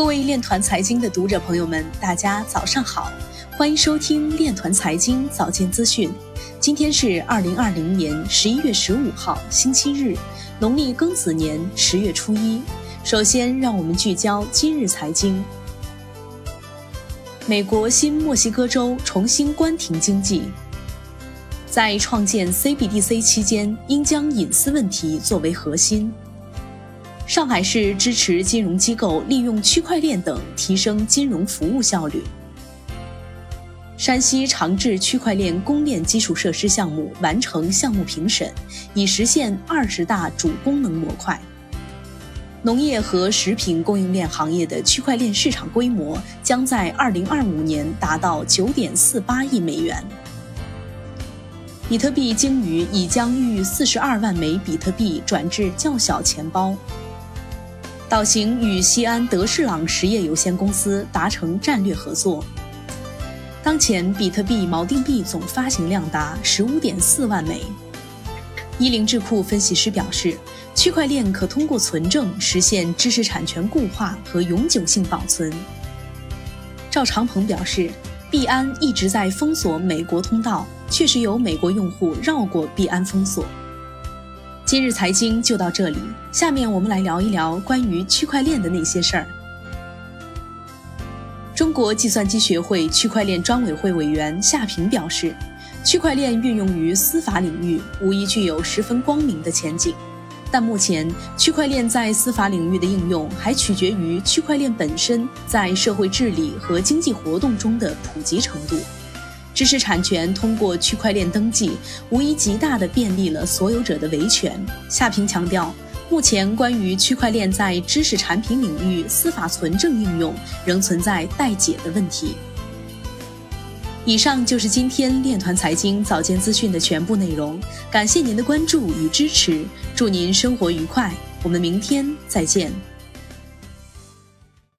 各位链团财经的读者朋友们，大家早上好，欢迎收听链团财经早间资讯。今天是二零二零年十一月十五号，星期日，农历庚子年十月初一。首先，让我们聚焦今日财经。美国新墨西哥州重新关停经济，在创建 CBDC 期间，应将隐私问题作为核心。上海市支持金融机构利用区块链等提升金融服务效率。山西长治区块链公链基础设施项目完成项目评审，已实现二十大主功能模块。农业和食品供应链行业的区块链市场规模将在二零二五年达到九点四八亿美元。比特币鲸鱼已将逾四十二万枚比特币转至较小钱包。岛行与西安德士朗实业有限公司达成战略合作。当前，比特币锚定币总发行量达十五点四万枚。一零智库分析师表示，区块链可通过存证实现知识产权固化和永久性保存。赵长鹏表示，币安一直在封锁美国通道，确实有美国用户绕过币安封锁。今日财经就到这里，下面我们来聊一聊关于区块链的那些事儿。中国计算机学会区块链专委会委员夏平表示，区块链运用于司法领域，无疑具有十分光明的前景。但目前，区块链在司法领域的应用还取决于区块链本身在社会治理和经济活动中的普及程度。知识产权通过区块链登记，无疑极大地便利了所有者的维权。夏平强调，目前关于区块链在知识产品领域司法存证应用仍存在待解的问题。以上就是今天链团财经早间资讯的全部内容，感谢您的关注与支持，祝您生活愉快，我们明天再见。